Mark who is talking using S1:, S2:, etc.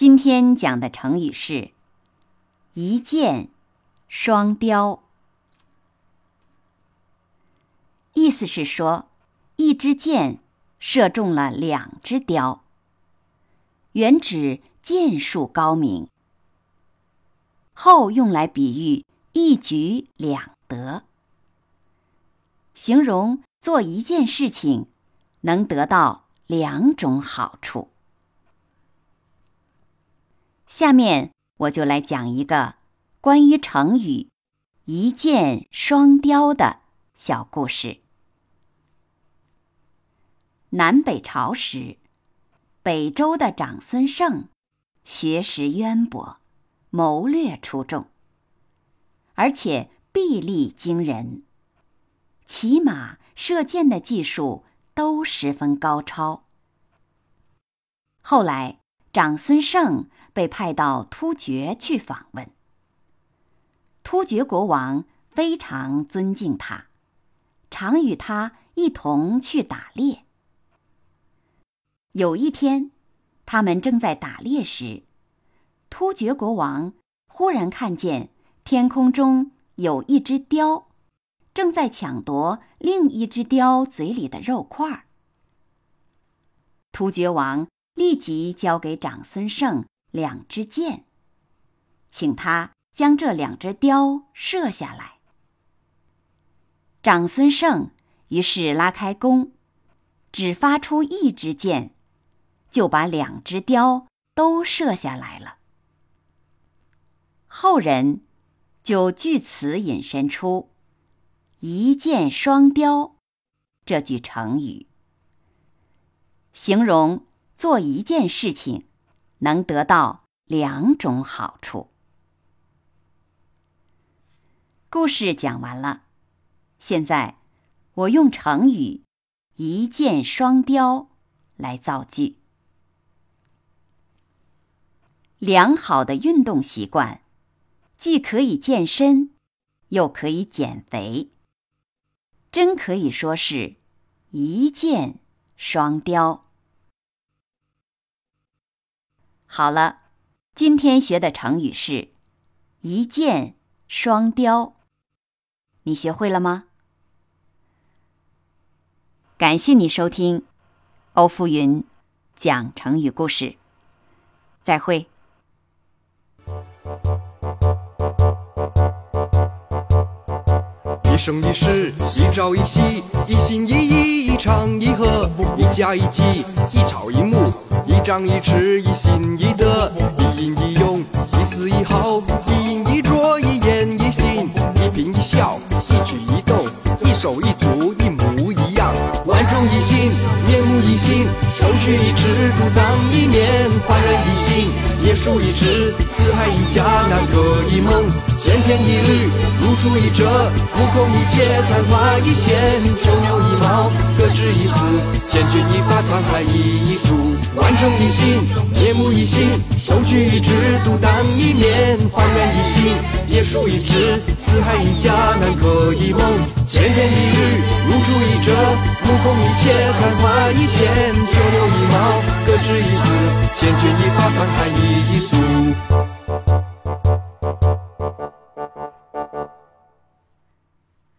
S1: 今天讲的成语是“一箭双雕”，意思是说，一支箭射中了两只雕，原指。箭术高明，后用来比喻一举两得，形容做一件事情能得到两种好处。下面我就来讲一个关于成语“一箭双雕”的小故事。南北朝时，北周的长孙晟。学识渊博，谋略出众，而且臂力惊人，骑马、射箭的技术都十分高超。后来，长孙晟被派到突厥去访问，突厥国王非常尊敬他，常与他一同去打猎。有一天。他们正在打猎时，突厥国王忽然看见天空中有一只雕，正在抢夺另一只雕嘴里的肉块儿。突厥王立即交给长孙晟两支箭，请他将这两只雕射下来。长孙晟于是拉开弓，只发出一支箭。就把两只雕都射下来了。后人就据此引申出“一箭双雕”这句成语，形容做一件事情能得到两种好处。故事讲完了，现在我用成语“一箭双雕”来造句。良好的运动习惯，既可以健身，又可以减肥，真可以说是一箭双雕。好了，今天学的成语是“一箭双雕”，你学会了吗？感谢你收听欧福云讲成语故事，再会。
S2: 一生一世，一朝一夕，一心一意，一唱一和，一家一计，一草一木，一张一弛，一心一德，一阴一用，一丝一毫，一饮一啄，一言一行，一颦一笑，一举一动，一手一足，一模一样，万众一心，面目一新，手举一指，独当一面，焕然一新，叶数一枝，四海一家，南柯一梦。千篇一律，如出一辙；目空一切，昙花一现；九牛一毛，各执一词；千钧一发，沧海一粟；万众一心，面目一新；手举一指，独当一面；焕然一新，叶数一枝；四海一家，南柯一梦；千篇一律，如出一辙；目空一切，昙花一现；九牛一毛。各执一词